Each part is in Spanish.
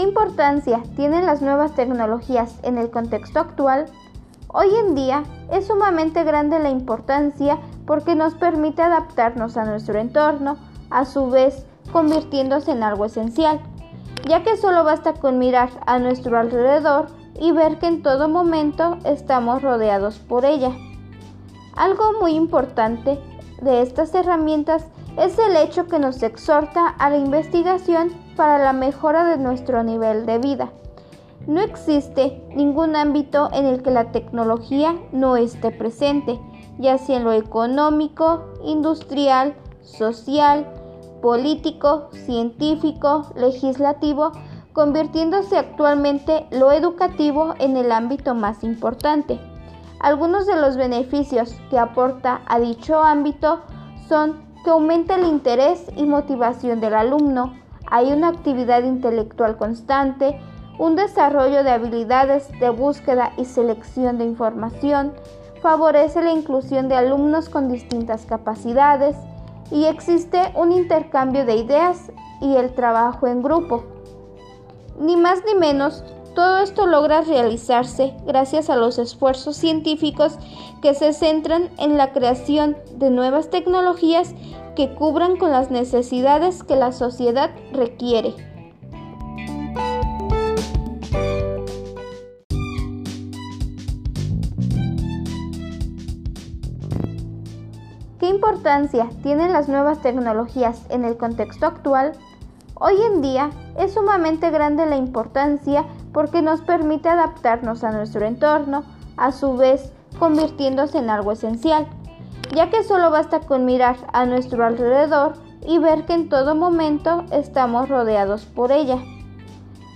¿Qué importancia tienen las nuevas tecnologías en el contexto actual? Hoy en día es sumamente grande la importancia porque nos permite adaptarnos a nuestro entorno, a su vez convirtiéndose en algo esencial, ya que solo basta con mirar a nuestro alrededor y ver que en todo momento estamos rodeados por ella. Algo muy importante de estas herramientas es el hecho que nos exhorta a la investigación para la mejora de nuestro nivel de vida. No existe ningún ámbito en el que la tecnología no esté presente, ya sea en lo económico, industrial, social, político, científico, legislativo, convirtiéndose actualmente lo educativo en el ámbito más importante. Algunos de los beneficios que aporta a dicho ámbito son que aumenta el interés y motivación del alumno, hay una actividad intelectual constante, un desarrollo de habilidades de búsqueda y selección de información, favorece la inclusión de alumnos con distintas capacidades y existe un intercambio de ideas y el trabajo en grupo. Ni más ni menos, todo esto logra realizarse gracias a los esfuerzos científicos que se centran en la creación de nuevas tecnologías que cubran con las necesidades que la sociedad requiere. ¿Qué importancia tienen las nuevas tecnologías en el contexto actual? Hoy en día es sumamente grande la importancia porque nos permite adaptarnos a nuestro entorno, a su vez convirtiéndose en algo esencial, ya que solo basta con mirar a nuestro alrededor y ver que en todo momento estamos rodeados por ella.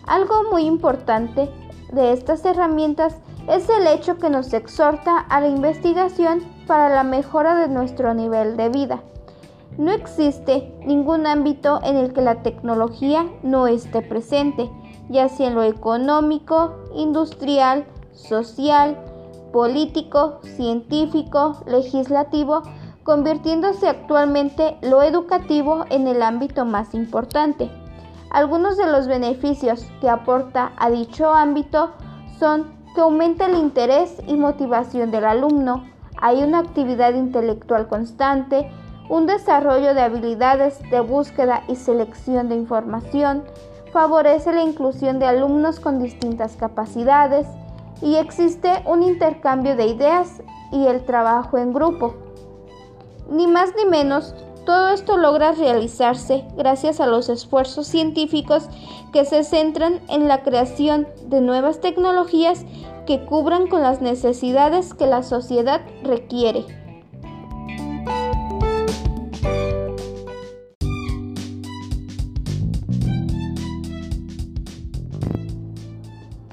Algo muy importante de estas herramientas es el hecho que nos exhorta a la investigación para la mejora de nuestro nivel de vida. No existe ningún ámbito en el que la tecnología no esté presente, ya sea en lo económico, industrial, social, político, científico, legislativo, convirtiéndose actualmente lo educativo en el ámbito más importante. Algunos de los beneficios que aporta a dicho ámbito son que aumenta el interés y motivación del alumno, hay una actividad intelectual constante, un desarrollo de habilidades de búsqueda y selección de información, favorece la inclusión de alumnos con distintas capacidades y existe un intercambio de ideas y el trabajo en grupo. Ni más ni menos, todo esto logra realizarse gracias a los esfuerzos científicos que se centran en la creación de nuevas tecnologías que cubran con las necesidades que la sociedad requiere.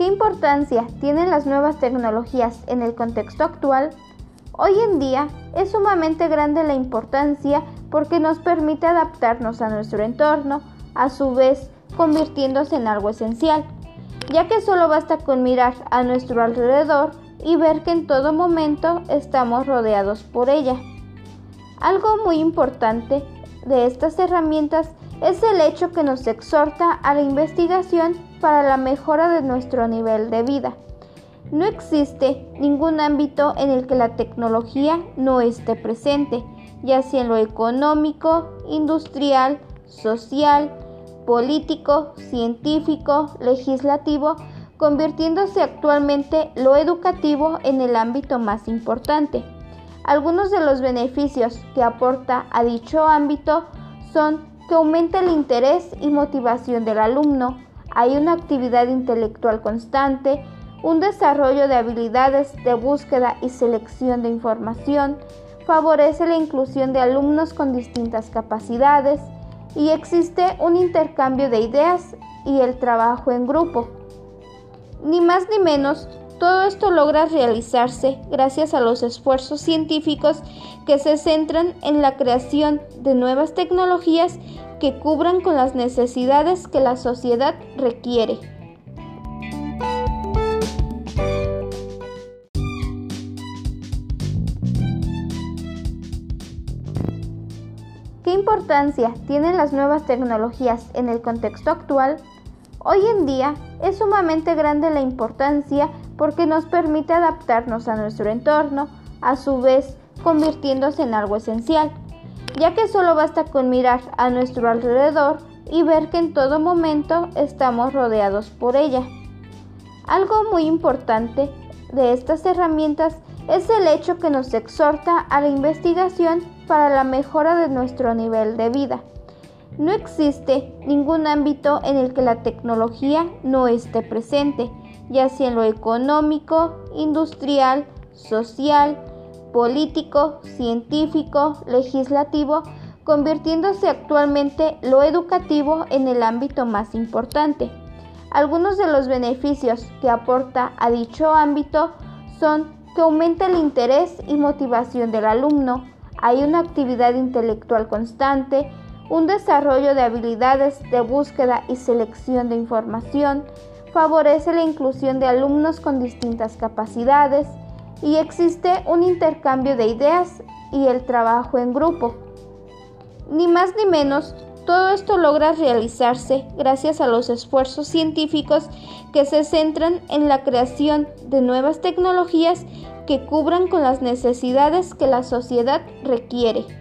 ¿Qué importancia tienen las nuevas tecnologías en el contexto actual? Hoy en día es sumamente grande la importancia porque nos permite adaptarnos a nuestro entorno, a su vez convirtiéndose en algo esencial ya que solo basta con mirar a nuestro alrededor y ver que en todo momento estamos rodeados por ella. Algo muy importante de estas herramientas es el hecho que nos exhorta a la investigación para la mejora de nuestro nivel de vida. No existe ningún ámbito en el que la tecnología no esté presente, ya sea en lo económico, industrial, social, político, científico, legislativo, convirtiéndose actualmente lo educativo en el ámbito más importante. Algunos de los beneficios que aporta a dicho ámbito son que aumenta el interés y motivación del alumno, hay una actividad intelectual constante, un desarrollo de habilidades de búsqueda y selección de información, favorece la inclusión de alumnos con distintas capacidades, y existe un intercambio de ideas y el trabajo en grupo. Ni más ni menos, todo esto logra realizarse gracias a los esfuerzos científicos que se centran en la creación de nuevas tecnologías que cubran con las necesidades que la sociedad requiere. ¿Qué importancia tienen las nuevas tecnologías en el contexto actual? Hoy en día es sumamente grande la importancia porque nos permite adaptarnos a nuestro entorno, a su vez convirtiéndose en algo esencial, ya que solo basta con mirar a nuestro alrededor y ver que en todo momento estamos rodeados por ella. Algo muy importante de estas herramientas es el hecho que nos exhorta a la investigación para la mejora de nuestro nivel de vida. No existe ningún ámbito en el que la tecnología no esté presente, ya sea en lo económico, industrial, social, político, científico, legislativo, convirtiéndose actualmente lo educativo en el ámbito más importante. Algunos de los beneficios que aporta a dicho ámbito son que aumenta el interés y motivación del alumno, hay una actividad intelectual constante, un desarrollo de habilidades de búsqueda y selección de información, favorece la inclusión de alumnos con distintas capacidades y existe un intercambio de ideas y el trabajo en grupo. Ni más ni menos, todo esto logra realizarse gracias a los esfuerzos científicos que se centran en la creación de nuevas tecnologías que cubran con las necesidades que la sociedad requiere.